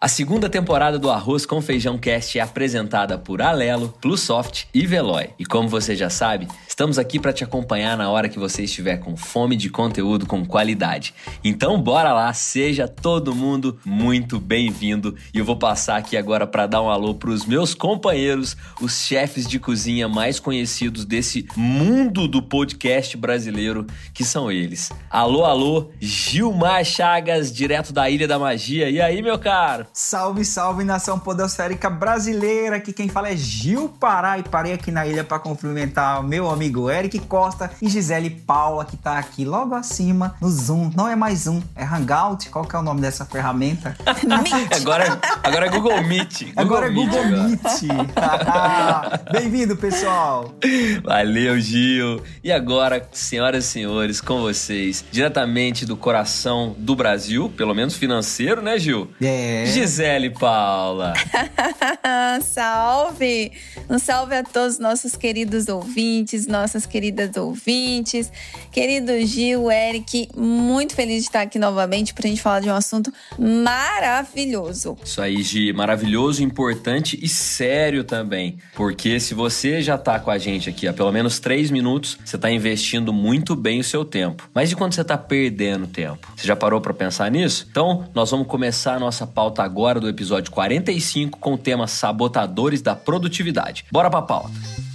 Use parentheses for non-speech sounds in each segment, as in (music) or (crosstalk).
A segunda temporada do Arroz com Feijão Cast é apresentada por Alelo, Plusoft e Veloy. E como você já sabe, estamos aqui para te acompanhar na hora que você estiver com fome de conteúdo com qualidade. Então bora lá, seja todo mundo muito bem-vindo. E eu vou passar aqui agora para dar um alô para os meus companheiros, os chefes de cozinha mais conhecidos desse mundo do podcast brasileiro, que são eles. Alô, alô, Gilmar Chagas, direto da Ilha da Magia. E aí, meu caro? Salve, salve nação podosférica brasileira. Aqui quem fala é Gil Pará e parei aqui na ilha para cumprimentar meu amigo Eric Costa e Gisele Paula que tá aqui logo acima no Zoom. Não é mais Zoom, é Hangout. Qual que é o nome dessa ferramenta? (laughs) agora, agora é Google Meet. Google agora é Google agora. Meet. (laughs) Bem-vindo, pessoal. Valeu, Gil. E agora, senhoras e senhores, com vocês, diretamente do coração do Brasil, pelo menos financeiro, né, Gil? É. Gisele Paula. (laughs) salve! Um salve a todos os nossos queridos ouvintes, nossas queridas ouvintes. Querido Gil, Eric, muito feliz de estar aqui novamente para a gente falar de um assunto maravilhoso. Isso aí, Gi, maravilhoso, importante e sério também. Porque se você já tá com a gente aqui há pelo menos três minutos, você tá investindo muito bem o seu tempo. Mas e quando você tá perdendo tempo? Você já parou para pensar nisso? Então, nós vamos começar a nossa pauta agora do episódio 45 com o tema Sabotadores da Produtividade. Bora pra pauta.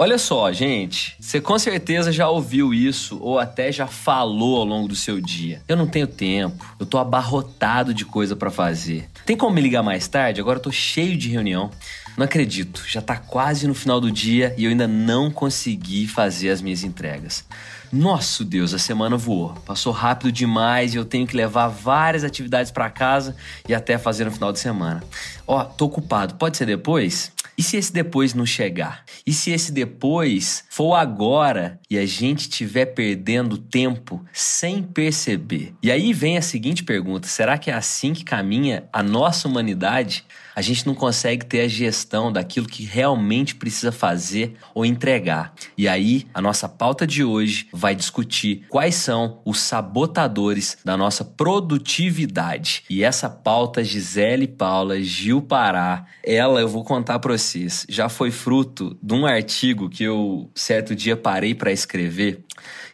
Olha só, gente, você com certeza já ouviu isso ou até já falou ao longo do seu dia. Eu não tenho tempo, eu tô abarrotado de coisa para fazer. Tem como me ligar mais tarde? Agora eu tô cheio de reunião. Não acredito, já tá quase no final do dia e eu ainda não consegui fazer as minhas entregas. Nosso Deus, a semana voou. Passou rápido demais e eu tenho que levar várias atividades para casa e até fazer no final de semana. Ó, tô ocupado, pode ser depois? E se esse depois não chegar? E se esse depois for agora e a gente estiver perdendo tempo sem perceber? E aí vem a seguinte pergunta: será que é assim que caminha a nossa humanidade? A gente não consegue ter a gestão daquilo que realmente precisa fazer ou entregar. E aí, a nossa pauta de hoje vai discutir quais são os sabotadores da nossa produtividade. E essa pauta, Gisele Paula, Gil Pará, ela eu vou contar para vocês, já foi fruto de um artigo que eu certo dia parei para escrever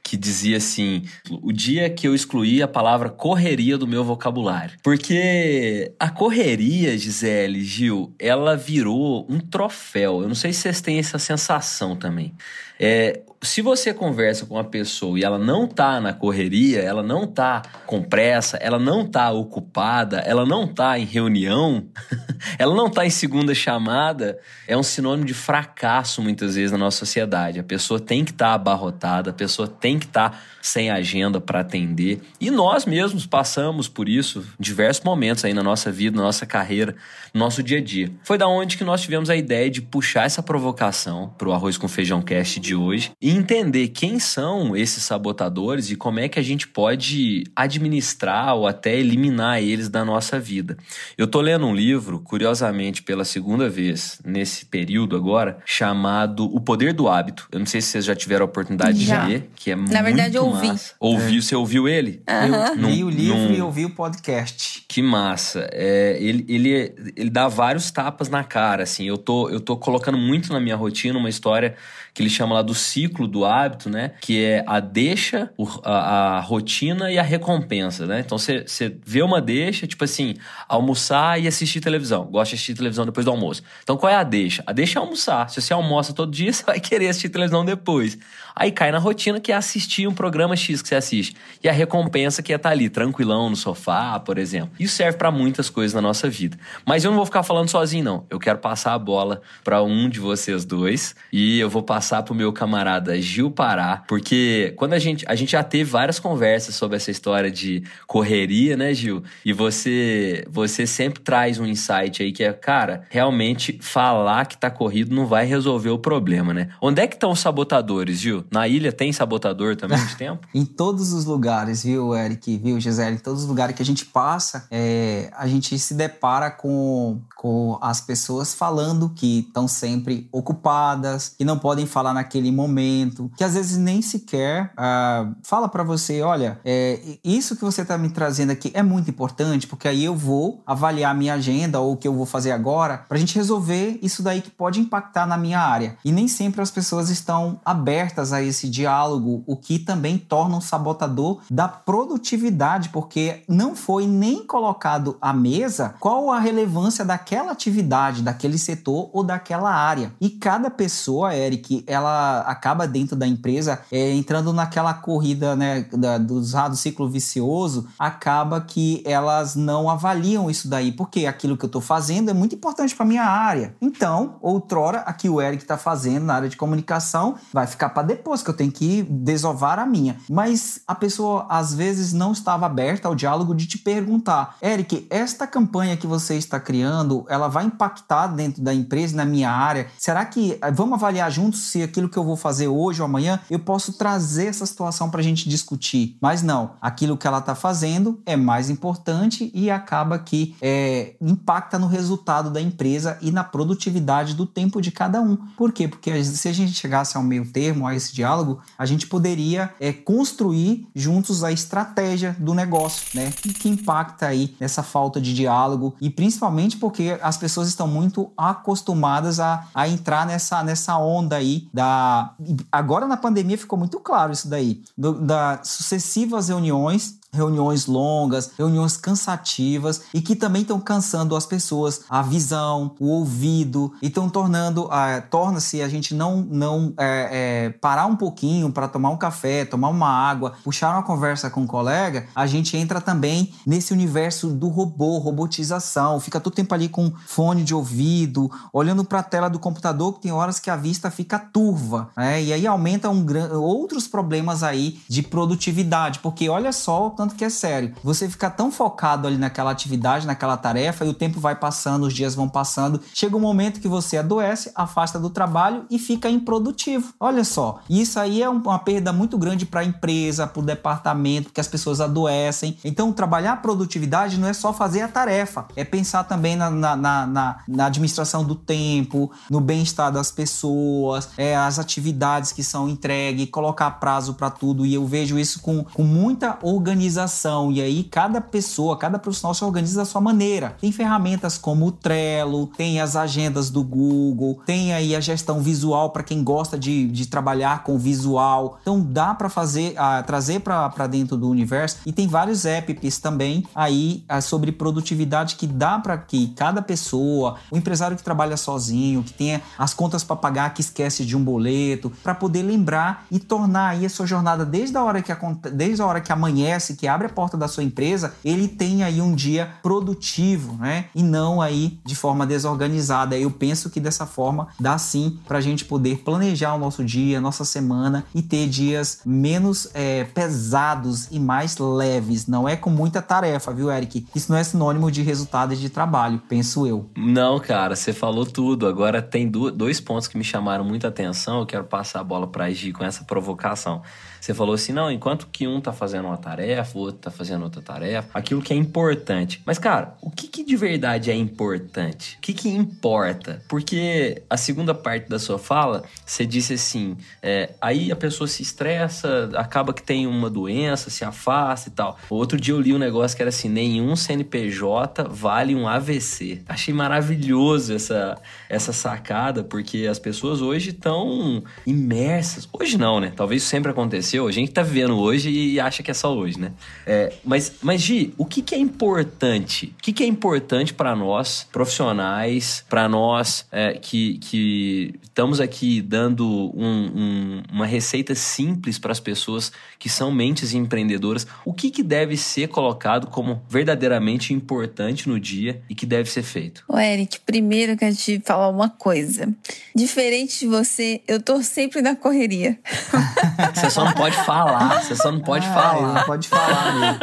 que dizia assim: o dia que eu excluí a palavra correria do meu vocabulário. Porque a correria, Gisele, Gil, ela virou um troféu. Eu não sei se vocês têm essa sensação também. É, se você conversa com uma pessoa e ela não tá na correria, ela não tá com pressa, ela não tá ocupada, ela não tá em reunião, (laughs) ela não tá em segunda chamada, é um sinônimo de fracasso muitas vezes na nossa sociedade. A pessoa tem que estar tá abarrotada, a pessoa tem que estar tá sem agenda para atender. E nós mesmos passamos por isso em diversos momentos aí na nossa vida, na nossa carreira, no nosso dia a dia. Foi da onde que nós tivemos a ideia de puxar essa provocação pro Arroz com Feijão Cast de hoje e entender quem são esses sabotadores e como é que a gente pode administrar ou até eliminar eles da nossa vida. Eu tô lendo um livro, curiosamente, pela segunda vez nesse período agora, chamado O Poder do Hábito. Eu não sei se vocês já tiveram a oportunidade Já. de ler, que é Na muito verdade, eu ouvi. massa. Ouviu, você ouviu ele? Eu Num- li o livro num- e ouvi o podcast. Que massa. É, ele, ele, ele dá vários tapas na cara, assim. Eu tô, eu tô colocando muito na minha rotina uma história que ele chama lá do ciclo do hábito, né? Que é a deixa, a, a rotina e a recompensa, né? Então você vê uma deixa, tipo assim, almoçar e assistir televisão. Gosta de assistir televisão depois do almoço. Então qual é a deixa? A deixa é almoçar. Se você almoça todo dia, (laughs) você vai querer assistir televisão depois. Aí cai na rotina que é assistir um programa programa X que você assiste. E a recompensa que é estar tá ali, tranquilão no sofá, por exemplo. Isso serve para muitas coisas na nossa vida. Mas eu não vou ficar falando sozinho, não. Eu quero passar a bola para um de vocês dois. E eu vou passar pro meu camarada Gil Pará. Porque quando a gente. A gente já teve várias conversas sobre essa história de correria, né, Gil? E você, você sempre traz um insight aí que é, cara, realmente falar que tá corrido não vai resolver o problema, né? Onde é que estão os sabotadores, Gil? Na ilha tem sabotador também de (laughs) tempo? em todos os lugares, viu, Eric, viu, Gisele? Em todos os lugares que a gente passa, é, a gente se depara com, com as pessoas falando que estão sempre ocupadas, que não podem falar naquele momento, que às vezes nem sequer uh, fala para você, olha, é, isso que você está me trazendo aqui é muito importante, porque aí eu vou avaliar minha agenda ou o que eu vou fazer agora para a gente resolver isso daí que pode impactar na minha área. E nem sempre as pessoas estão abertas a esse diálogo, o que também torna um sabotador da produtividade, porque não foi nem colocado à mesa qual a relevância daquela atividade, daquele setor ou daquela área. E cada pessoa, Eric, ela acaba dentro da empresa é, entrando naquela corrida né, da, do ciclo vicioso, acaba que elas não avaliam isso daí, porque aquilo que eu estou fazendo é muito importante para minha área. Então, outrora, aqui o Eric está fazendo na área de comunicação vai ficar para depois, que eu tenho que desovar a minha. Mas a pessoa às vezes não estava aberta ao diálogo de te perguntar, Eric, esta campanha que você está criando, ela vai impactar dentro da empresa, na minha área? Será que eh, vamos avaliar juntos se aquilo que eu vou fazer hoje ou amanhã eu posso trazer essa situação para a gente discutir? Mas não, aquilo que ela está fazendo é mais importante e acaba que é, impacta no resultado da empresa e na produtividade do tempo de cada um. Por quê? Porque se a gente chegasse ao meio termo, a esse diálogo, a gente poderia é, construir juntos a estratégia do negócio, né? E que impacta aí nessa falta de diálogo e principalmente porque as pessoas estão muito acostumadas a, a entrar nessa, nessa onda aí da. Agora na pandemia ficou muito claro isso daí, do, da sucessivas reuniões reuniões longas, reuniões cansativas e que também estão cansando as pessoas, a visão, o ouvido e estão tornando, uh, torna-se a gente não não é, é, parar um pouquinho para tomar um café, tomar uma água, puxar uma conversa com um colega, a gente entra também nesse universo do robô, robotização, fica todo tempo ali com fone de ouvido, olhando para a tela do computador que tem horas que a vista fica turva, né? E aí aumenta um, outros problemas aí de produtividade, porque olha só tanto que é sério. Você fica tão focado ali naquela atividade, naquela tarefa, e o tempo vai passando, os dias vão passando. Chega um momento que você adoece, afasta do trabalho e fica improdutivo. Olha só, isso aí é uma perda muito grande para a empresa, para o departamento, porque as pessoas adoecem. Então, trabalhar produtividade não é só fazer a tarefa, é pensar também na, na, na, na administração do tempo, no bem-estar das pessoas, é, as atividades que são entregues, colocar prazo para tudo. E eu vejo isso com, com muita organização organização. E aí cada pessoa, cada profissional se organiza da sua maneira. Tem ferramentas como o Trello, tem as agendas do Google, tem aí a gestão visual para quem gosta de, de trabalhar com visual. Então dá para fazer, uh, trazer para dentro do universo. E tem vários apps também aí uh, sobre produtividade que dá para que cada pessoa, o empresário que trabalha sozinho, que tenha as contas para pagar, que esquece de um boleto, para poder lembrar e tornar aí a sua jornada desde a hora que desde a hora que amanhece, que que abre a porta da sua empresa, ele tem aí um dia produtivo, né? E não aí de forma desorganizada. Eu penso que dessa forma dá sim para a gente poder planejar o nosso dia, nossa semana e ter dias menos é, pesados e mais leves. Não é com muita tarefa, viu, Eric? Isso não é sinônimo de resultado de trabalho, penso eu. Não, cara, você falou tudo. Agora tem dois pontos que me chamaram muita atenção. Eu quero passar a bola para Gi com essa provocação. Você falou assim, não, enquanto que um tá fazendo uma tarefa, o outro tá fazendo outra tarefa, aquilo que é importante. Mas, cara, o que, que de verdade é importante? O que, que importa? Porque a segunda parte da sua fala, você disse assim, é, aí a pessoa se estressa, acaba que tem uma doença, se afasta e tal. Outro dia eu li um negócio que era assim, nenhum CNPJ vale um AVC. Achei maravilhoso essa, essa sacada, porque as pessoas hoje estão imersas. Hoje não, né? Talvez sempre aconteceu aconteceu, a gente tá vivendo hoje e acha que é só hoje, né? É, mas, mas, Gi, o que, que é importante? O que, que é importante para nós, profissionais, para nós é, que, que estamos aqui dando um, um, uma receita simples para as pessoas que são mentes empreendedoras? O que, que deve ser colocado como verdadeiramente importante no dia e que deve ser feito? Ô, Eric, primeiro eu quero te falar uma coisa. Diferente de você, eu tô sempre na correria. (laughs) Você só não pode falar, você só não pode Ah, falar. Não pode falar mesmo.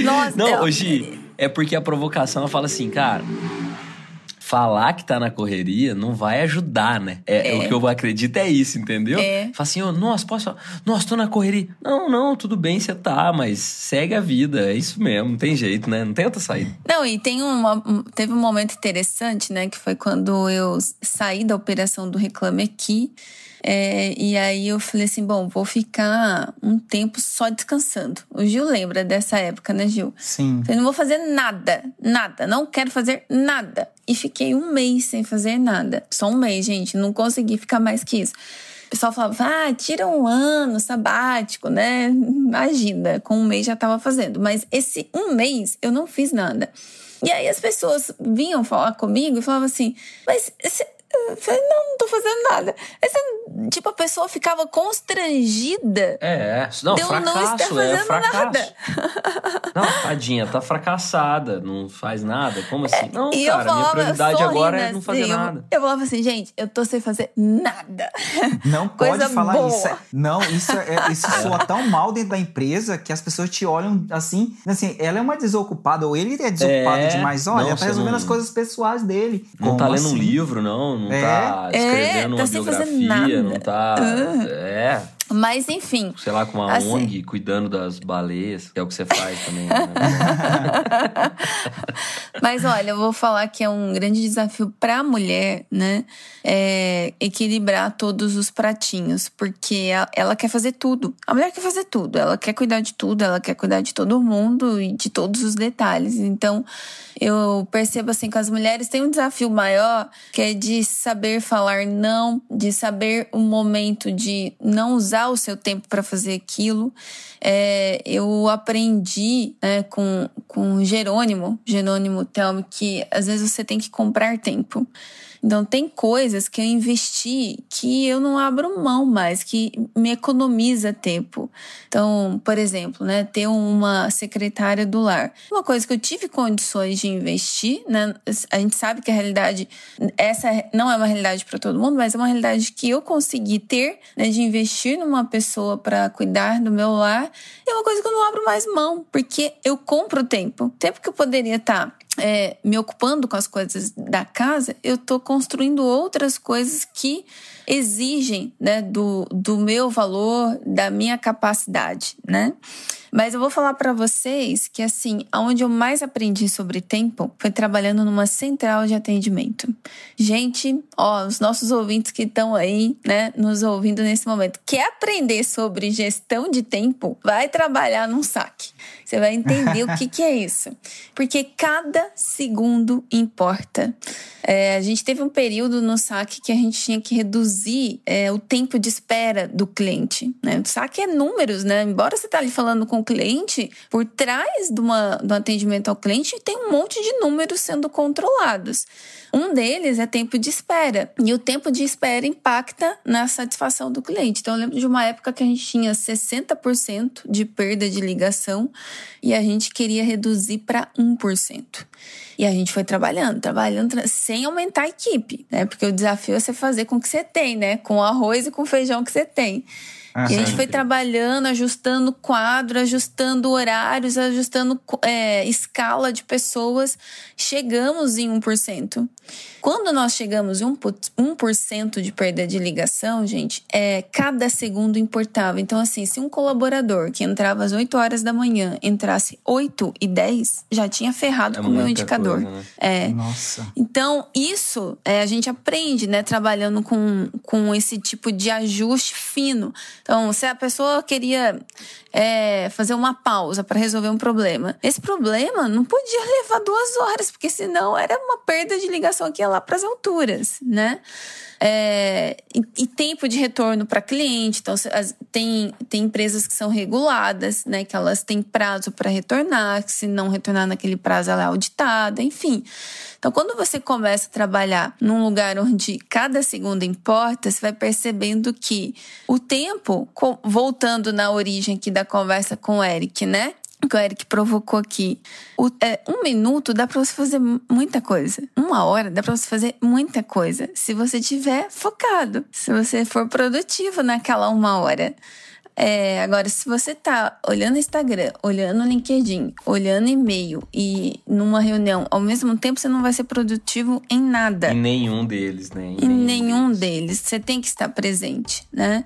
(laughs) Nossa, Não, eu- hoje é porque a provocação ela fala assim, cara. Falar que tá na correria não vai ajudar, né? É, É. O que eu acredito é isso, entendeu? É. Fala assim, ô, nossa, posso falar? Nossa, tô na correria. Não, não, tudo bem, você tá, mas segue a vida. É isso mesmo, não tem jeito, né? Não tem outra saída. Não, e tem uma, um- teve um momento interessante, né? Que foi quando eu saí da operação do Reclame Aqui. É, e aí eu falei assim, bom, vou ficar um tempo só descansando. O Gil lembra dessa época, né, Gil? Sim. Falei, não vou fazer nada, nada, não quero fazer nada. E fiquei um mês sem fazer nada. Só um mês, gente, não consegui ficar mais que isso. O pessoal falava, ah, tira um ano sabático, né? Imagina, com um mês já tava fazendo. Mas esse um mês eu não fiz nada. E aí as pessoas vinham falar comigo e falavam assim, mas eu falei, não, não tô fazendo nada. Você- tipo, a pessoa ficava constrangida É, não, de eu não fracasso, estar é fazendo fracasso. nada. Não, tadinha, tá fracassada, não faz nada. Como assim? Não, É, E eu cara, minha falava prioridade sorrindo agora é não fazer assim, eu- nada. Eu, falava assim, gente, eu tô sem fazer nada. Não (laughs) pode Coisa falar boa. isso. Não, isso, é, isso soa tão mal dentro da empresa que as pessoas te olham assim, assim, ela é uma desocupada, ou ele é desocupado É, demais. Olha, não, tá resolvendo não- as coisas pessoais dele. Não Como tá lendo um assim? livro, não. Não É. tá escrevendo tá uma fazer biografia, não tá. É, Mas enfim. sei lá, com uma Assim. ONG cuidando das baleias, que é o que você faz também. Né? (laughs) Mas olha, eu vou falar que é um grande desafio para a mulher, né? É, equilibrar todos os pratinhos, porque ela quer fazer tudo. A mulher quer fazer tudo, ela quer cuidar de tudo, ela quer cuidar de todo mundo e de todos os detalhes. Então, eu percebo assim que as mulheres têm um desafio maior, que é de saber falar não, de saber o momento de não usar o seu tempo para fazer aquilo. É, eu aprendi né, com, com Jerônimo, Jerônimo Telmo, que às vezes você tem que comprar tempo. Então, tem coisas que eu investi que eu não abro mão mais, que me economiza tempo. Então, por exemplo, né, ter uma secretária do lar. Uma coisa que eu tive condições de investir, né? A gente sabe que a realidade, essa não é uma realidade para todo mundo, mas é uma realidade que eu consegui ter, né, de investir numa pessoa para cuidar do meu lar. É uma coisa que eu não abro mais mão, porque eu compro tempo. Tempo que eu poderia estar é, me ocupando com as coisas da casa, eu tô construindo outras coisas que exigem né, do, do meu valor, da minha capacidade, né? Mas eu vou falar para vocês que, assim, aonde eu mais aprendi sobre tempo foi trabalhando numa central de atendimento. Gente, ó, os nossos ouvintes que estão aí, né, nos ouvindo nesse momento, quer aprender sobre gestão de tempo? Vai trabalhar num saque. Você vai entender o que, que é isso. Porque cada segundo importa. É, a gente teve um período no saque que a gente tinha que reduzir é, o tempo de espera do cliente. Né? O saque é números, né? Embora você tá ali falando com o cliente, por trás de, uma, do atendimento ao cliente tem um monte de números sendo controlados. Um deles é tempo de espera. E o tempo de espera impacta na satisfação do cliente. Então, eu lembro de uma época que a gente tinha 60% de perda de ligação e a gente queria reduzir para 1%. E a gente foi trabalhando, trabalhando tra- sem aumentar a equipe, né? Porque o desafio é você fazer com o que você tem, né? Com o arroz e com o feijão que você tem. Ah, e a gente foi trabalhando, ajustando quadro, ajustando horários, ajustando é, escala de pessoas. Chegamos em 1%. Quando nós chegamos em 1%, 1% de perda de ligação, gente, é, cada segundo importava. Então, assim, se um colaborador que entrava às 8 horas da manhã entrasse 8 e 10, já tinha ferrado É com o meu indicador. coisa, né? É. Nossa. Então, isso é, a gente aprende, né, trabalhando com, com esse tipo de ajuste fino. Então, se a pessoa queria é, fazer uma pausa para resolver um problema, esse problema não podia levar duas horas, porque senão era uma perda de ligação que ia lá para as alturas, né? É, e, e, tempo de retorno para cliente. Então, as, tem, tem empresas que são reguladas, né? Que elas têm prazo para retornar, que se não retornar naquele prazo, ela é auditada, enfim. Então, quando você começa a trabalhar num lugar onde cada segundo importa, você vai percebendo que o tempo, voltando na origem aqui da conversa com o Eric, né? que o Eric provocou aqui. O, é, um minuto dá para você fazer muita coisa. Uma hora dá para você fazer muita coisa. Se você tiver focado, se você for produtivo naquela uma hora. É, agora, se você tá olhando Instagram, olhando LinkedIn, olhando e-mail e numa reunião, ao mesmo tempo você não vai ser produtivo em nada. Em nenhum deles, né? Em, em nenhum, nenhum deles. deles. Você tem que estar presente, né?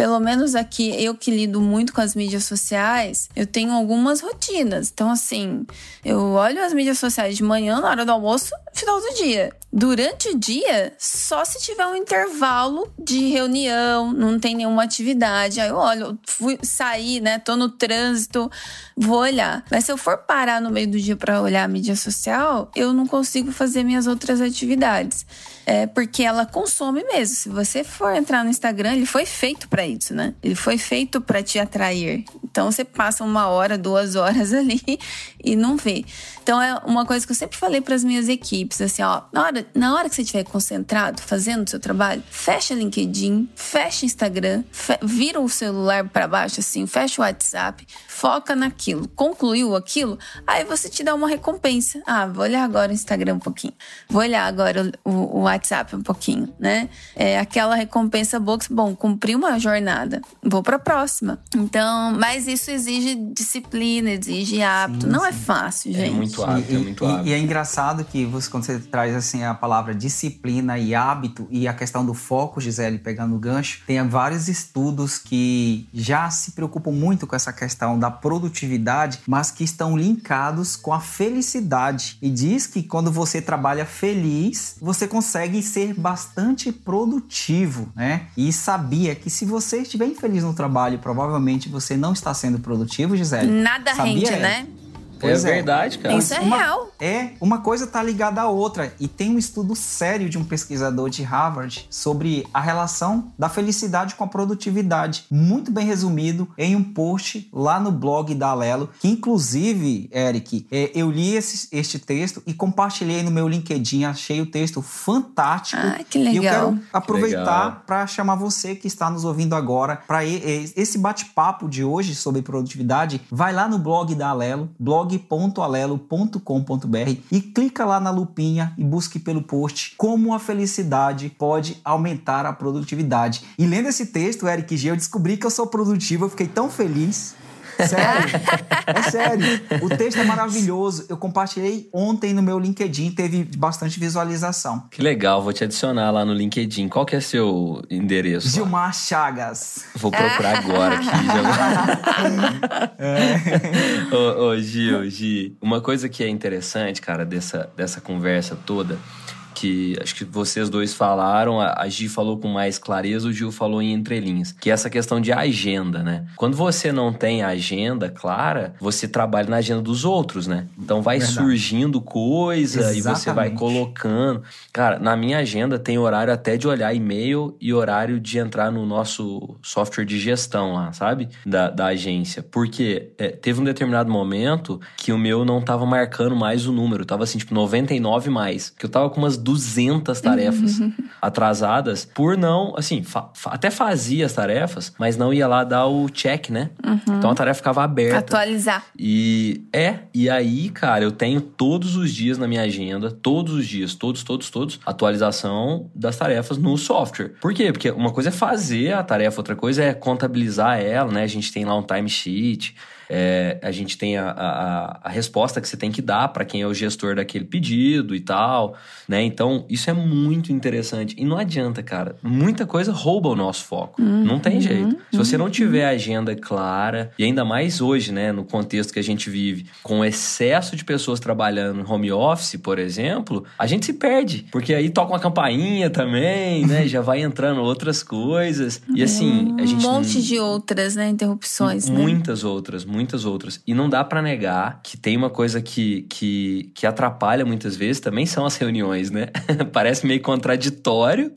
Pelo menos aqui, eu que lido muito com as mídias sociais, eu tenho algumas rotinas. Então, assim, eu olho as mídias sociais de manhã, na hora do almoço, final do dia. Durante o dia, só se tiver um intervalo de reunião, não tem nenhuma atividade. Aí eu olho, fui sair, né? Tô no trânsito, vou olhar. Mas se eu for parar no meio do dia para olhar a mídia social, eu não consigo fazer minhas outras atividades é porque ela consome mesmo. Se você for entrar no Instagram, ele foi feito para isso, né? Ele foi feito para te atrair. Então você passa uma hora, duas horas (laughs) ali e não vê. Então é uma coisa que eu sempre falei para as minhas equipes, assim, ó, na hora, na hora que você estiver concentrado fazendo o seu trabalho, fecha LinkedIn, fecha Instagram, fe vira o celular para baixo assim, fecha o WhatsApp, foca naquilo, concluiu aquilo, aí você te dá uma recompensa. Ah, vou olhar agora o Instagram um pouquinho, vou olhar agora o, o, o WhatsApp um pouquinho, né? É aquela recompensa box, bom, cumpri uma jornada, vou para a próxima. Então, mas isso exige disciplina, exige hábito, sim, não é sim. é fácil, gente. É muito hábito, e, é muito hábito. E, e, é engraçado que você, quando você traz assim a palavra disciplina e hábito e a questão do foco, Gisele, pegando o gancho, tem vários estudos que já se preocupam muito com essa questão da produtividade, mas que estão linkados com a felicidade. E diz que quando você trabalha feliz, você consegue ser bastante produtivo, né? E sabia que se você estiver infeliz no trabalho, provavelmente você não está sendo produtivo, Gisele. Nada sabia? rende, né? Pois é, é verdade, cara. Isso é uma, real. É, uma coisa tá ligada à outra. E tem um estudo sério de um pesquisador de Harvard sobre a relação da felicidade com a produtividade. Muito bem resumido em um post lá no blog da Alelo, que inclusive, Eric, é, eu li esse, este texto e compartilhei no meu LinkedIn. Achei o texto fantástico. Ah, que legal. E eu quero aproveitar para chamar você que está nos ouvindo agora para esse bate-papo de hoje sobre produtividade. Vai lá no blog da Alelo, blog blog.alelo.com.br e clica lá na lupinha e busque pelo post como a felicidade pode aumentar a produtividade. E lendo esse texto, Eric G, eu descobri que eu sou produtivo, eu fiquei tão feliz. Sério, é sério. O texto é maravilhoso. Eu compartilhei ontem no meu LinkedIn, teve bastante visualização. Que legal, vou te adicionar lá no LinkedIn. Qual que é seu endereço? Gilmar lá? Chagas. Vou procurar agora aqui. (laughs) É. ô, ô, Gil, Gil, uma coisa que é interessante, cara, dessa, dessa conversa toda que acho que vocês dois falaram, a Gi falou com mais clareza, o Gil falou em entrelinhas, que é essa questão de agenda, né? Quando você não tem agenda clara, você trabalha na agenda dos outros, né? Então vai Verdade. surgindo coisa Exatamente. e você vai colocando. Cara, na minha agenda tem horário até de olhar e-mail e horário de entrar no nosso software de gestão lá, sabe? Da, da agência. Porque é, teve um determinado momento que o meu não tava marcando mais o número, tava assim, tipo 99 mais, que eu tava com umas 200 tarefas uhum. (laughs) atrasadas por não, assim, fa até fazia as tarefas, mas não ia lá dar o check, né? Uhum. Então a tarefa ficava aberta. Atualizar. E é, e aí, cara, eu tenho todos os dias na minha agenda, todos os dias, todos, todos, todos, atualização das tarefas no software. Por quê? Porque uma coisa é fazer a tarefa, outra coisa é contabilizar ela, né? A gente tem lá um timesheet é, a gente tem a, a, a, resposta que você tem que dar para quem é o gestor daquele pedido e tal, né? Então, isso é muito interessante. E não adianta, cara. Muita coisa rouba o nosso foco. Uhum, não tem jeito. Uhum, Se você não tiver a agenda clara, e ainda mais hoje, né, no contexto que a gente vive, com excesso de pessoas trabalhando home office, por exemplo, a gente se perde. Porque aí toca uma campainha também, né? (laughs) Já vai entrando outras coisas. E assim, a gente. Um monte de outras, né? Interrupções. Muitas né? outras, muitas muitas outras. E não dá para negar que tem uma coisa que, que, que atrapalha muitas vezes, também são as reuniões, né? (laughs) Parece meio contraditório,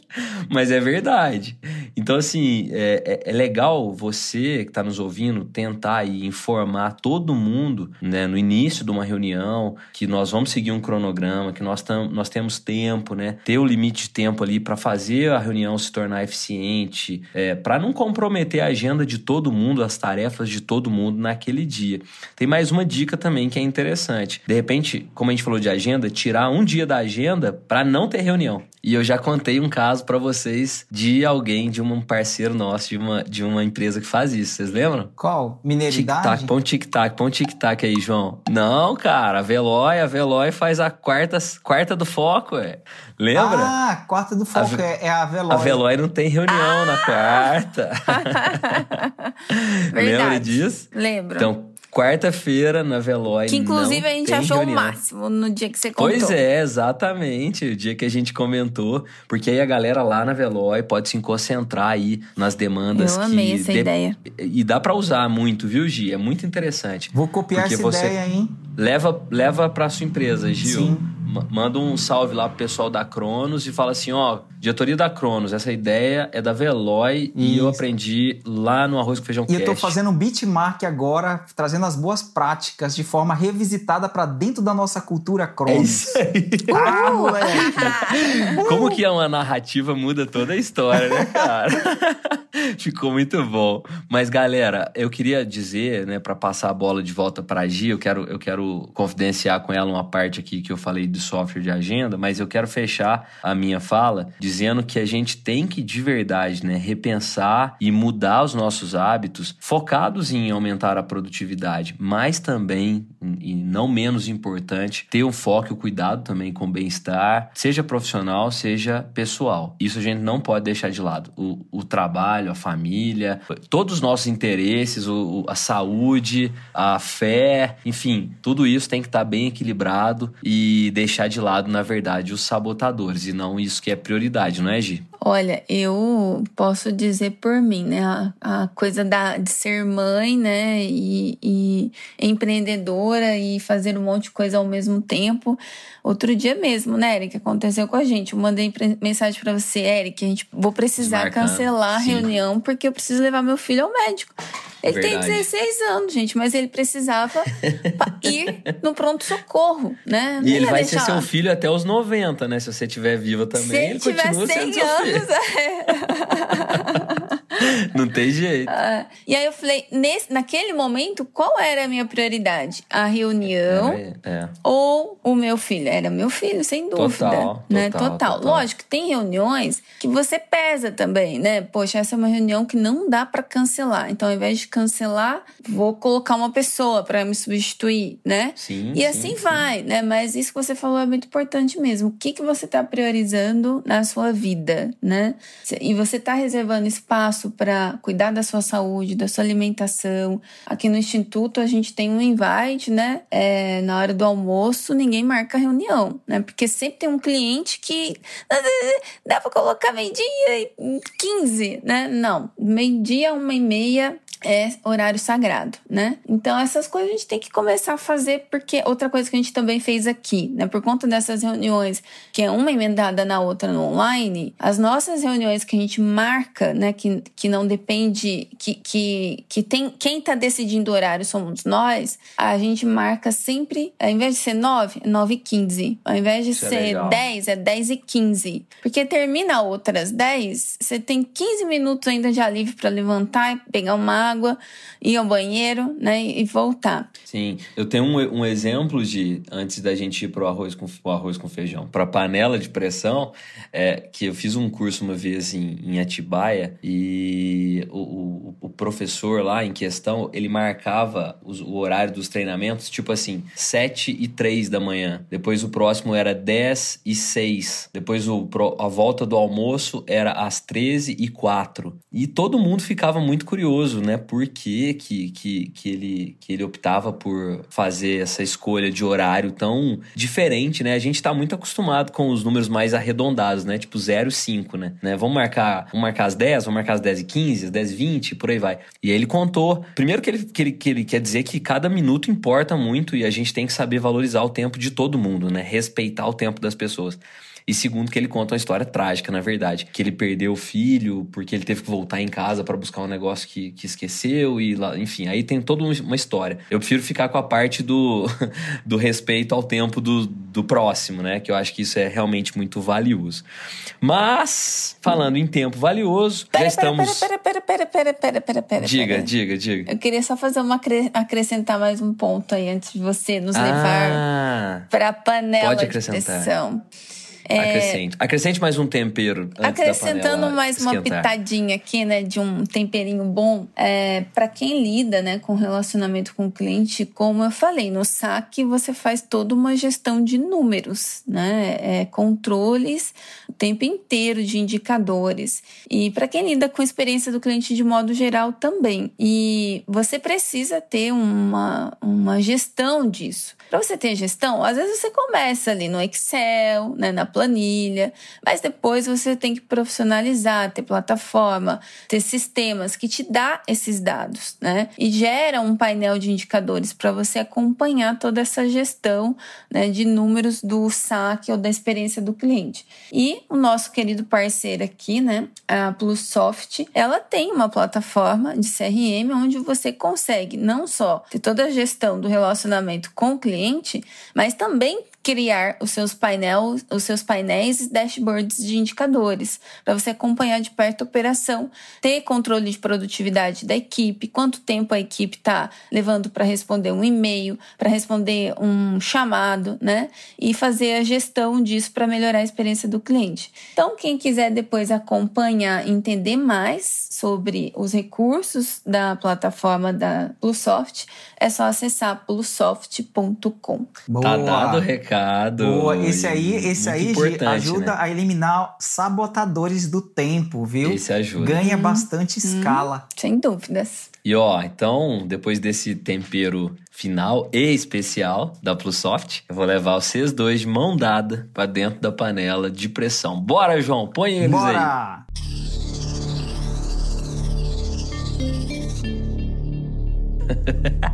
mas é verdade. Então, assim, é, é, é legal você que está nos ouvindo tentar e informar todo mundo, né, no início de uma reunião, que nós vamos seguir um cronograma, que nós, tam, nós temos tempo, né? Ter o limite de tempo ali para fazer a reunião se tornar eficiente, é, para não comprometer a agenda de todo mundo, as tarefas de todo mundo naquele dia. Tem mais uma dica também que é interessante. De repente, como a gente falou de agenda, tirar um dia da agenda para não ter reunião. E eu já contei um caso para vocês de alguém, de um parceiro nosso, de uma, de uma empresa que faz isso. Vocês lembram? Qual? Mineiridade? Tic-tac, põe um tic-tac, põe um tic-tac aí, João. Não, cara, a Veloy, a Veloy faz a quarta, quarta do foco, é. Lembra? Ah, quarta do foco, a, é, é a Veloy. A Veloy não tem reunião ah! na quarta. (laughs) Lembra disso? Lembro. Então, quarta-feira na Veloy. Que inclusive a gente achou reunião. o máximo no dia que você contou. Pois é, exatamente. O dia que a gente comentou. Porque aí a galera lá na Veloy pode se concentrar aí nas demandas. Eu amei que essa de... ideia. E dá para usar muito, viu, Gi? É muito interessante. Vou copiar essa você ideia, hein? Leva, leva pra sua empresa, Gil. Sim. Manda um salve lá pro pessoal da Cronos e fala assim: ó, diretoria da Cronos, essa ideia é da Veloy e eu aprendi lá no Arroz com Feijão E eu tô Cast. fazendo um benchmark agora, trazendo as boas práticas de forma revisitada para dentro da nossa cultura É Cronos. isso aí. Ah, moleque! Como que é uma narrativa muda toda a história, né, cara? (laughs) Ficou muito bom. Mas galera, eu queria dizer, né, para passar a bola de volta para Gi, eu quero eu quero confidenciar com ela uma parte aqui que eu falei do software de agenda, mas eu quero fechar a minha fala dizendo que a gente tem que de verdade, né, repensar e mudar os nossos hábitos focados em aumentar a produtividade, mas também e não menos importante, ter um foco e o cuidado também com o bem-estar, seja profissional, seja pessoal. Isso a gente não pode deixar de lado. O, o trabalho, a família, todos os nossos interesses, o, a saúde, a fé, enfim, tudo isso tem que estar bem equilibrado e deixar de lado, na verdade, os sabotadores e não isso que é prioridade, não é, Gi? Olha, eu posso dizer por mim, né? A, a coisa da, de ser mãe, né? E, e empreendedora e fazer um monte de coisa ao mesmo tempo. Outro dia mesmo, né, Eric? Aconteceu com a gente. Eu mandei mensagem para você, Eric. A gente vou precisar Desmarcando. cancelar a Sim. reunião porque eu preciso levar meu filho ao médico. Ele Verdade. tem 16 anos, gente, mas ele precisava (laughs) ir no pronto-socorro, né? Não E ele vai ser deixar- seu filho até os 90, né? Se você estiver viva também, Se ele tiver continua 100 sendo seu filho. anos, é. (laughs) Não tem jeito. Ah, e aí eu falei, nesse, naquele momento, qual era a minha prioridade? A reunião É, é. ou o meu filho? Era meu filho, sem dúvida. Total, né? total, total. total. Lógico tem reuniões que você pesa também, né? Poxa, essa é uma reunião que não dá pra cancelar. Então, ao invés de cancelar, vou colocar uma pessoa pra me substituir, né? Sim. E sim, assim sim. vai, né? Mas isso que você falou é muito importante mesmo. O que, que você está priorizando na sua vida, né? E você está reservando espaço para cuidar da sua saúde, da sua alimentação. Aqui no Instituto a gente tem um invite, né? É, na hora do almoço, ninguém marca reunião, né? Porque sempre tem um cliente que dá para colocar meio-dia e 15, né? Não, meio-dia, uma e meia é horário sagrado, né? Então essas coisas a gente tem que começar a fazer porque outra coisa que a gente também fez aqui, né? Por conta dessas reuniões que é uma emendada na outra no online, as nossas reuniões que a gente marca, né? Que, que não depende, que, que, que tem quem tá decidindo o horário somos nós, a gente marca sempre, ao invés de ser 9, é 9 e 15. Ao invés de Isso é ser legal. 10, é 10 e 15. Porque termina outras 10, você tem 15 minutos ainda de alívio para levantar, pegar uma água, ir ao banheiro, né? E voltar. Sim, eu tenho um, um exemplo de antes da gente ir pro arroz com o arroz com feijão, para panela de pressão, é que eu fiz um curso uma vez em, em Atibaia e o, o, o professor lá em questão ele marcava os- o horário dos treinamentos tipo assim 7 e 3 da manhã, depois o próximo era 10 e 6, depois o, pro- a volta do almoço era às 13 e 4 e todo mundo ficava muito curioso, né? Por que, que, que, ele, que ele optava por fazer essa escolha de horário tão diferente, né? A gente tá muito acostumado com os números mais arredondados, né? Tipo 0 e 5, né? né? Vamos marcar, vamos marcar as 10, vamos marcar as 10 e 15, as 10 e 20, por aí vai. E aí ele contou. Primeiro que ele, que ele, que ele quer dizer que cada minuto importa muito e a gente tem que saber valorizar o tempo de todo mundo, né? Respeitar o tempo das pessoas. E segundo, que ele conta uma história trágica, na verdade. Que ele perdeu o filho porque ele teve que voltar em casa para buscar um negócio que, que esqueceu e lá, enfim, aí tem toda uma história. Eu prefiro ficar com a parte do, (laughs) do respeito ao tempo do, do próximo, né? Que eu acho que isso é realmente muito valioso. Mas, falando em tempo valioso, pera, já estamos. Pera, pera, pera, pera, pera, pera, pera, Diga, pera. diga, diga. Eu queria só fazer uma acrescentar mais um ponto aí antes de você nos levar Ah, para a panela pode de acrescentar. Pressão. acrescente. Acrescente mais um tempero. Acrescentando mais uma esquentar. pitadinha aqui, né, de um temperinho bom, é, para quem lida, né, com relacionamento com o cliente, como eu falei, no saque você faz toda uma gestão de números, né, é, controles o tempo inteiro de indicadores. E para quem lida com a experiência do cliente de modo geral também. E você precisa ter uma, uma gestão disso. Para você ter gestão, às vezes você começa ali no Excel, né, na planilha, mas depois você tem que profissionalizar, ter plataforma, ter sistemas que te dá esses dados, né? E gera um painel de indicadores para você acompanhar toda essa gestão né, de números do saque ou da experiência do cliente. E o nosso querido parceiro aqui, né, a Plussoft, ela tem uma plataforma de CRM onde você consegue não só ter toda a gestão do relacionamento com o cliente, mas também criar os seus painéis, os seus painéis e dashboards de indicadores para você acompanhar de perto a operação, ter controle de produtividade da equipe, quanto tempo a equipe está levando para responder um e-mail, para responder um chamado, né? E fazer a gestão disso para melhorar a experiência do cliente. Então, quem quiser depois acompanhar, entender mais sobre os recursos da plataforma da Plusoft, é só acessar plusoft.com. Tá dado o recado. Boa, esse aí, esse aí importante, ajuda né? a eliminar sabotadores do tempo, viu? Esse ajuda. Ganha bastante escala. Sem dúvidas. E ó, então, depois desse tempero final e especial da Plusoft, eu vou levar vocês dois de mão dada pra dentro da panela de pressão. Bora, João, põe eles aí.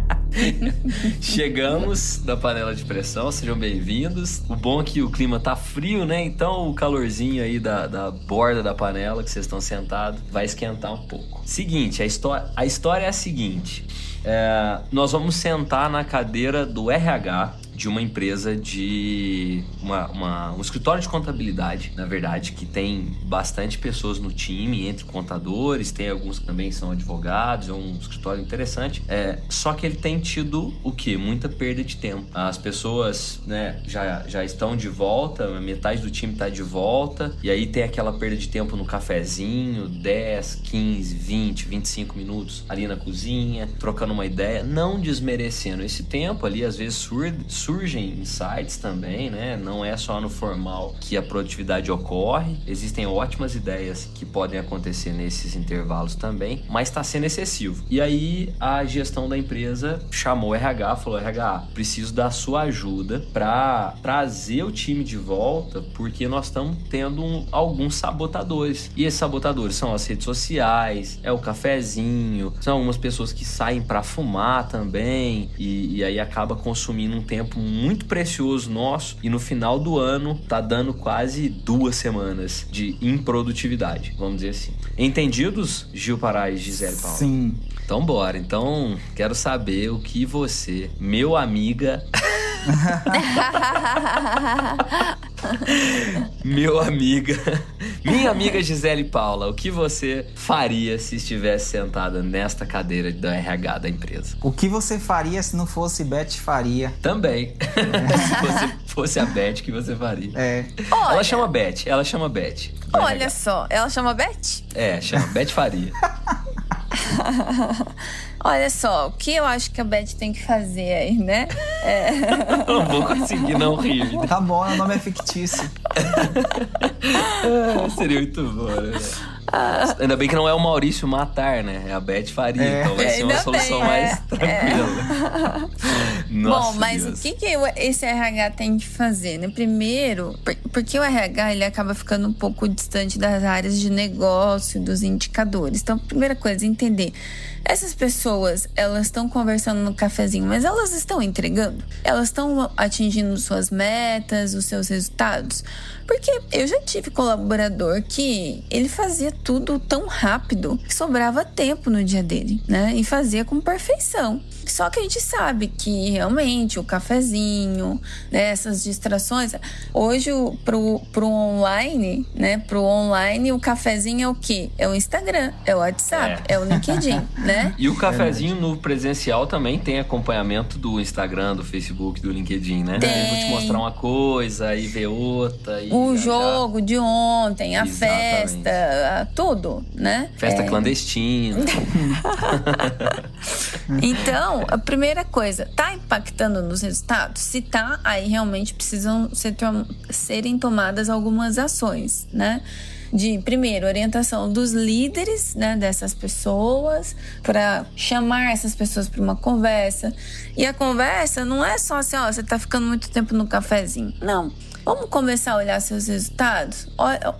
(laughs) (laughs) Chegamos da panela de pressão, sejam bem-vindos. O bom é que o clima tá frio, né? Então o calorzinho aí da, da borda da panela que vocês estão sentados vai esquentar um pouco. Seguinte, a, a história é a seguinte: é, nós vamos sentar na cadeira do RH de uma empresa de. Uma, uma- um escritório de contabilidade, na verdade, que tem bastante pessoas no time, entre contadores, tem alguns que também são advogados, é um escritório interessante. É, só que ele tem tido o quê? Muita perda de tempo. As pessoas né, já, já estão de volta, metade do time está de volta, e aí tem aquela perda de tempo no cafezinho, 10, 15, 20, 25 minutos ali na cozinha, trocando uma ideia, não desmerecendo esse tempo ali, às vezes sur- surgem insights também, né? Não é só no formal que a produtividade ocorre, existem ótimas ideias que podem acontecer nesses intervalos também, mas está sendo excessivo. E aí a gestão da empresa chamou o RH, falou: RH, preciso da sua ajuda para trazer o time de volta, porque nós estamos tendo um- alguns sabotadores. E esses sabotadores são as redes sociais, é o cafezinho, são algumas pessoas que saem para fumar também, e, e aí acaba consumindo um tempo muito precioso nosso, e no final do ano tá dando quase duas semanas de improdutividade, vamos dizer assim. Entendidos, Gil Pará e Gisele Paula? Sim. Então bora. Então quero saber o que você, meu amiga, (laughs) (laughs) meu amiga, minha amiga Gisele Paula, o que você faria se estivesse sentada nesta cadeira do RH da empresa? O que você faria se não fosse Beth Faria? Também. (laughs) se você fosse a Beth, o que você faria? É. Ela Olha, chama Beth, ela chama Beth. olha RH. só, ela chama Beth? É, chama Beth Faria. (laughs) Olha só, o que eu acho que a Beth tem que fazer aí, né? (laughs) não vou conseguir não rir. Tá bom, o nome é fictício. (laughs) Seria muito bom, né? (laughs) Ainda bem que não é o Maurício matar, né? É a Beth Faria. É. Então vai ser uma Ainda solução bem, mais é, tranquila. (laughs) Nossa, Bom, mas Deus. o que, que esse RH tem que fazer, né? Primeiro, por- porque o RH ele acaba ficando um pouco distante das áreas de negócio, dos indicadores. Então, primeira coisa, entender. Essas pessoas, elas estão conversando no cafezinho, mas elas estão entregando? Elas estão atingindo suas metas, os seus resultados? Porque eu já tive colaborador que ele fazia tudo tão rápido que sobrava tempo no dia dele, né? E fazia com perfeição. Só que a gente sabe que realmente o cafezinho, né, essas distrações. Hoje, pro, pro online, né? Pro online, o cafezinho é o quê? É o Instagram, é o WhatsApp, é, o LinkedIn, (laughs) né? E o cafezinho no presencial também tem acompanhamento do Instagram, do Facebook, do LinkedIn, né? Tem. Eu vou te mostrar uma coisa, aí ver outra. E O jogo de ontem, a Exatamente. festa, a- tudo, né? Festa É. clandestina. (laughs) Então, a primeira coisa, tá impactando nos resultados? Se tá, aí realmente precisam ser tom- serem tomadas algumas ações, né? De, primeiro, orientação dos líderes né, dessas pessoas, para chamar essas pessoas para uma conversa. E a conversa não é só assim, ó, você tá ficando muito tempo no cafezinho. Não. Vamos começar a olhar seus resultados?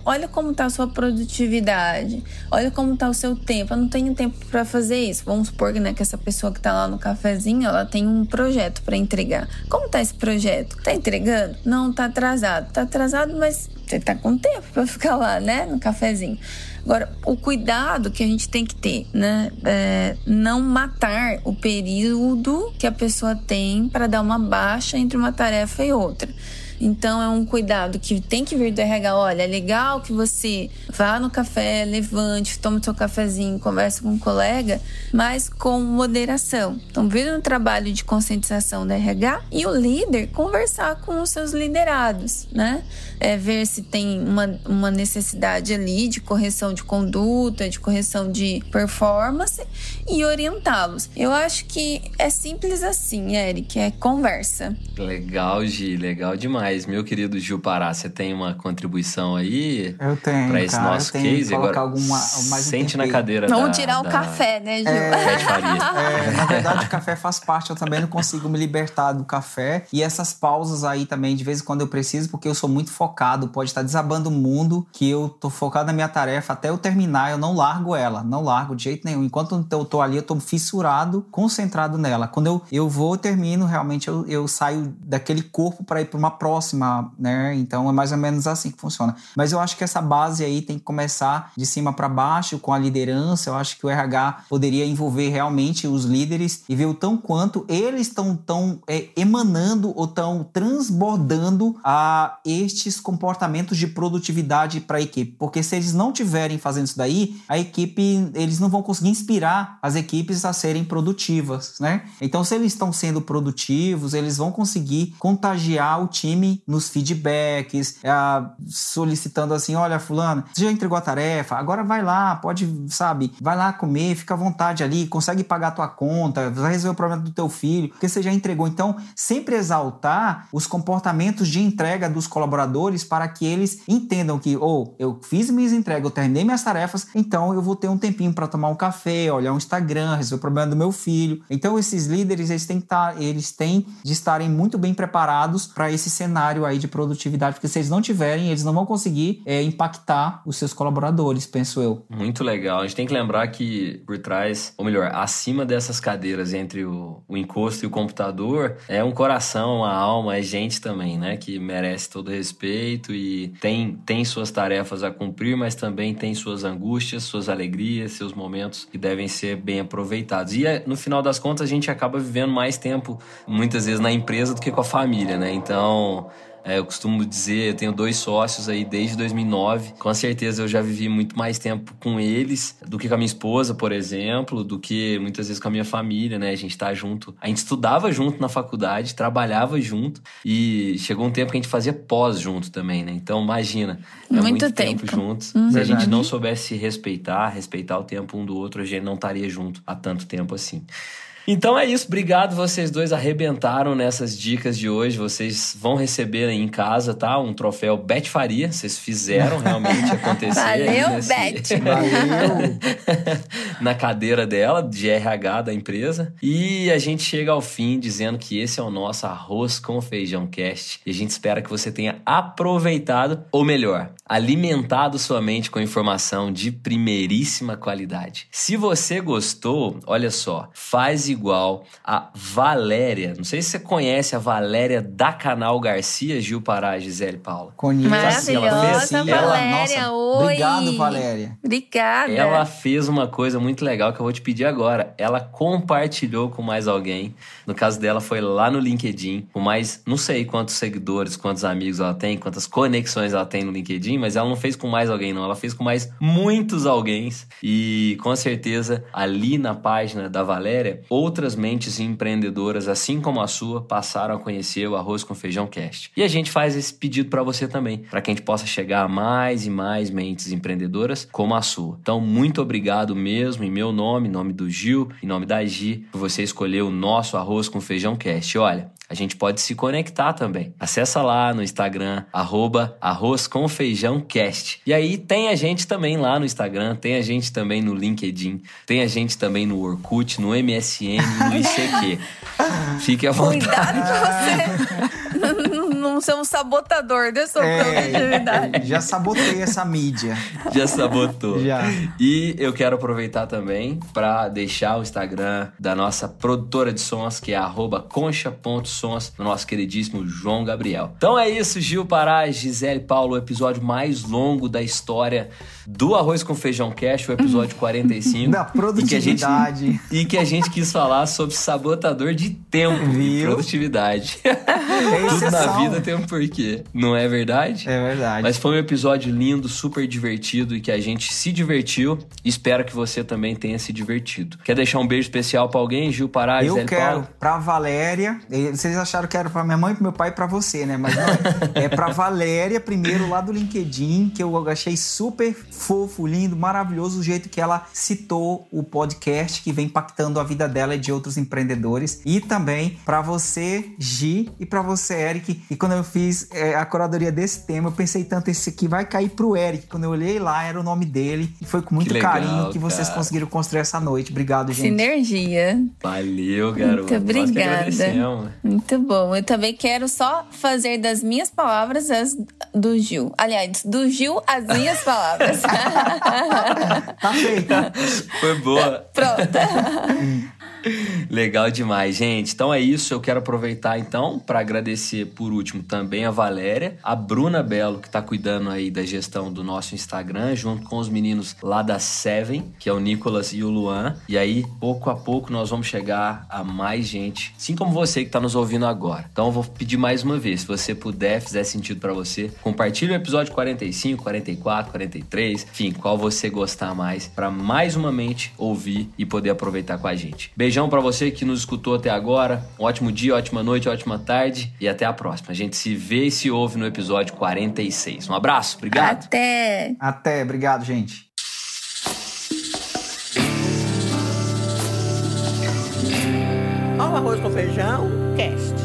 Olha, como está a sua produtividade. Olha como está o seu tempo. Eu não tenho tempo para fazer isso. Vamos supor né, que essa pessoa que está lá no cafezinho, ela tem um projeto para entregar. Como está esse projeto? Está entregando? Não, está atrasado. Está atrasado, mas você está com tempo para ficar lá, né, no cafezinho. Agora, o cuidado que a gente tem que ter, né? É não matar o período que a pessoa tem para dar uma baixa entre uma tarefa e outra. Então é um cuidado que tem que vir do RH. Olha, é legal que você vá no café, levante, tome seu cafezinho, converse com um colega, mas com moderação. Então, vir no trabalho de conscientização da RH e o líder conversar com os seus liderados, né? É ver se tem uma, uma necessidade ali de correção de conduta, de correção de performance e orientá-los. Eu acho que é simples assim, Eric, é conversa. Legal, Gi, legal demais. Meu querido Gil Pará, você tem uma contribuição aí Eu tenho, para esse cara, nosso eu tenho que case? colocar Agora, alguma, mais um sente na cadeira Vamos da- tirar o da café, né, Gil? Faria. É, na verdade, o café faz parte. Eu também não consigo me libertar do café. E essas pausas aí também, de vez em quando eu preciso, porque eu sou muito focado. Pode estar desabando o mundo, que eu tô focado na minha tarefa. Até eu terminar, eu não largo ela. Não largo de jeito nenhum. Enquanto eu tô ali, eu tô fissurado, concentrado nela. Quando eu, eu vou, eu termino, realmente eu, eu saio daquele corpo para ir para uma próxima, né? Então é mais ou menos assim que funciona. Mas eu acho que essa base aí tem que começar de cima para baixo, com a liderança. Eu acho que o RH poderia envolver realmente os líderes e ver o tão quanto eles estão tão, é, emanando ou tão transbordando a estes comportamentos de produtividade para a equipe. Porque se eles não tiverem fazendo isso daí, a equipe, eles não vão conseguir inspirar as equipes a serem produtivas, né? Então, se eles estão sendo produtivos, eles vão conseguir contagiar o time nos feedbacks, solicitando assim: olha, Fulano, você já entregou a tarefa, agora vai lá, pode, sabe, vai lá comer, fica à vontade ali, consegue pagar a tua conta, vai resolver o problema do teu filho, porque você já entregou. Então, sempre exaltar os comportamentos de entrega dos colaboradores para que eles entendam que, ou oh, eu fiz minhas entregas, eu terminei minhas tarefas, então eu vou ter um tempinho para tomar um café, olhar um Instagram, resolver o problema do meu filho. Então, esses líderes, eles têm que estar, eles têm de estarem muito bem preparados para esse cenário aí de produtividade, porque se eles não tiverem, eles não vão conseguir é, impactar os seus colaboradores, penso eu. Muito legal. A gente tem que lembrar que por trás, ou melhor, acima dessas cadeiras entre o, o encosto e o computador, é um coração, uma alma, é gente também, né? Que merece todo respeito e tem, tem suas tarefas a cumprir, mas também tem suas angústias, suas alegrias, seus momentos que devem ser bem aproveitados. E no final das contas, a gente acaba vivendo mais tempo, muitas vezes, na empresa do que com a família, né? Então. É, eu costumo dizer, eu tenho dois sócios aí desde 2009. Com certeza eu já vivi muito mais tempo com eles do que com a minha esposa, por exemplo, do que muitas vezes com a minha família, né? A gente tá junto. A gente estudava junto na faculdade, trabalhava junto e chegou um tempo que a gente fazia pós junto também, né? Então imagina, é Muito muito, tempo. tempo, juntos. Uhum. Se a gente não soubesse se respeitar, respeitar o tempo um do outro, a gente não estaria junto há tanto tempo assim. Então é isso, obrigado. Vocês dois arrebentaram nessas dicas de hoje. Vocês vão receber aí em casa, tá? Um troféu Beth Faria. Vocês fizeram realmente acontecer. Valeu, nesse... Beth. (laughs) Valeu. Na cadeira dela, de RH da empresa. E a gente chega ao fim dizendo que esse é o nosso Arroz com Feijão Cast. E a gente espera que você tenha aproveitado, ou melhor, alimentado sua mente com informação de primeiríssima qualidade. Se você gostou, olha só, faz igual a Valéria. Não sei se você conhece a Valéria da Canal Garcia, Gil Pará, Gisele Paula. Conheço. Que ela fez? Maravilhosa, Ela- Valéria. nossa, Oi. Obrigado, Valéria. Obrigada. Ela fez uma coisa muito legal que eu vou te pedir agora. Ela compartilhou com mais alguém. No caso dela, foi lá no LinkedIn, com mais, não sei quantos seguidores, quantos amigos ela tem, quantas conexões ela tem no LinkedIn, mas ela não fez com mais alguém, não. Ela fez com mais muitos alguém. E com certeza, ali na página da Valéria, outras mentes empreendedoras, assim como a sua, passaram a conhecer o Arroz com Feijão Cast. E a gente faz esse pedido para você também, para que a gente possa chegar a mais e mais mentes empreendedoras como a sua. Então, muito obrigado mesmo, em meu nome, em nome do Gil, em nome da Gi, por você escolher o nosso Arroz com Feijão Cast. Olha, a gente pode se conectar também. Acessa lá no Instagram, arroba arroz com feijão cast. E aí tem a gente também lá no Instagram, tem a gente também no LinkedIn, tem a gente também no Orkut, no MSN, no ICQ. (laughs) Fique à vontade. Cuidado você (laughs) não ser um sabotador da sua produtividade. É, já sabotei essa mídia. Já sabotou. Já. E eu quero aproveitar também para deixar o Instagram da nossa produtora de sons, que é arroba concha.sons, do nosso queridíssimo João Gabriel. Então é isso, Gil Pará, Gisele Paulo, o episódio mais longo da história do Arroz com Feijão Cash, o episódio 45. (laughs) Da produtividade. E que, a gente, e que a gente quis falar sobre sabotador de tempo e Viu? produtividade. É (laughs) Tudo na exceção. Vida tem um porquê, não é verdade? É verdade. Mas foi um episódio lindo, super divertido e que a gente se divertiu. Espero que você também tenha se divertido. Quer deixar um beijo especial pra alguém, Gil Pará, Eu Gisele quero Paulo? pra Valéria. Vocês acharam que era pra minha mãe, pro meu pai e pra você, né? Mas não é. É pra (laughs) Valéria, primeiro lá do LinkedIn, que eu achei super fofo, lindo, maravilhoso o jeito que ela citou o podcast que vem impactando a vida dela e de outros empreendedores. E também pra você, Gi, e pra você, Eric. E quando eu fiz eh, a curadoria desse tema, eu pensei tanto, esse aqui vai cair pro Eric. Quando eu olhei lá, era o nome dele. E foi com muito Que legal, carinho que vocês cara. conseguiram construir essa noite. Obrigado, gente. Sinergia. Valeu, garoto. Muito obrigada. Muito bom. Eu também quero só fazer das minhas palavras as do Gil. Aliás, do Gil as minhas palavras. (laughs) Tá feito. Foi boa. Pronto. (laughs) Legal demais, gente. Então é isso. Eu quero aproveitar então para agradecer por último também a Valéria, a Bruna Belo que tá cuidando aí da gestão do nosso Instagram, junto com os meninos lá da Seven, que é o Nicolas e o Luan. E aí, pouco a pouco nós vamos chegar a mais gente, assim como você que tá nos ouvindo agora. Então eu vou pedir mais uma vez, se você puder, fizer sentido para você, compartilhe o episódio 45, 44, 43, enfim, qual você gostar mais, para mais uma mente ouvir e poder aproveitar com a gente. Beijão para você que nos escutou até agora. Um ótimo dia, ótima noite, ótima tarde e até a próxima. A gente se vê e se ouve no episódio 46. Um abraço, obrigado. Até. Até, obrigado, gente. Ó o arroz com feijão, cast.